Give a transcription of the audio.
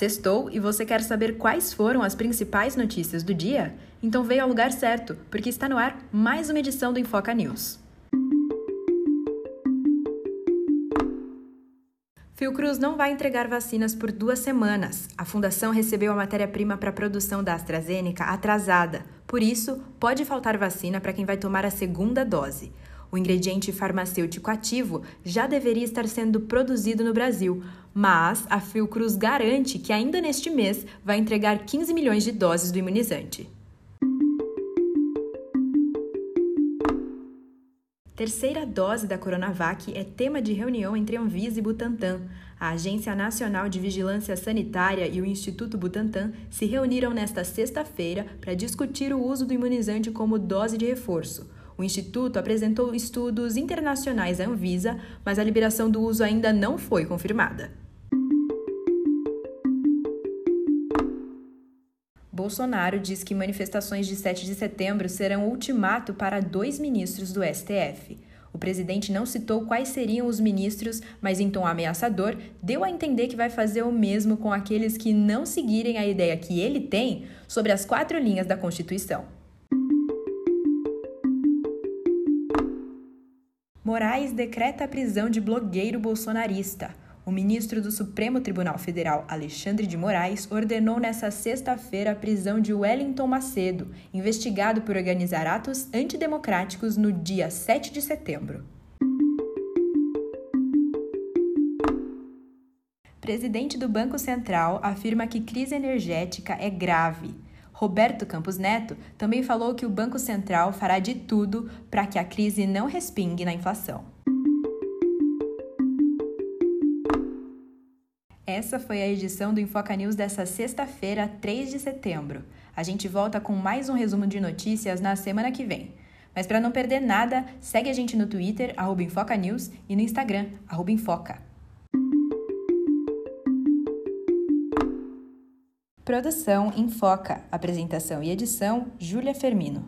Sextou e você quer saber quais foram as principais notícias do dia? Então veio ao lugar certo, porque está no ar mais uma edição do Infoca News. Fiocruz não vai entregar vacinas por duas semanas. A fundação recebeu a matéria-prima para a produção da AstraZeneca atrasada. Por isso, pode faltar vacina para quem vai tomar a segunda dose. O ingrediente farmacêutico ativo já deveria estar sendo produzido no Brasil, mas a Fiocruz garante que ainda neste mês vai entregar 15 milhões de doses do imunizante. Terceira dose da Coronavac é tema de reunião entre Anvisa e Butantan. A Agência Nacional de Vigilância Sanitária e o Instituto Butantan se reuniram nesta sexta-feira para discutir o uso do imunizante como dose de reforço. O Instituto apresentou estudos internacionais à Anvisa, mas a liberação do uso ainda não foi confirmada. Bolsonaro diz que manifestações de 7 de setembro serão ultimato para dois ministros do STF. O presidente não citou quais seriam os ministros, mas em tom ameaçador, deu a entender que vai fazer o mesmo com aqueles que não seguirem a ideia que ele tem sobre as quatro linhas da Constituição. Moraes decreta a prisão de blogueiro bolsonarista. O ministro do Supremo Tribunal Federal, Alexandre de Moraes, ordenou nesta sexta-feira a prisão de Wellington Macedo, investigado por organizar atos antidemocráticos no dia 7 de setembro. Presidente do Banco Central afirma que crise energética é grave. Roberto Campos Neto também falou que o Banco Central fará de tudo para que a crise não respingue na inflação. Essa foi a edição do Infoca News dessa sexta-feira, 3 de setembro. A gente volta com mais um resumo de notícias na semana que vem. Mas para não perder nada, segue a gente no Twitter, arroba Infoca e no Instagram, arroba Infoca. Produção Infoca. Apresentação e edição Júlia Fermino.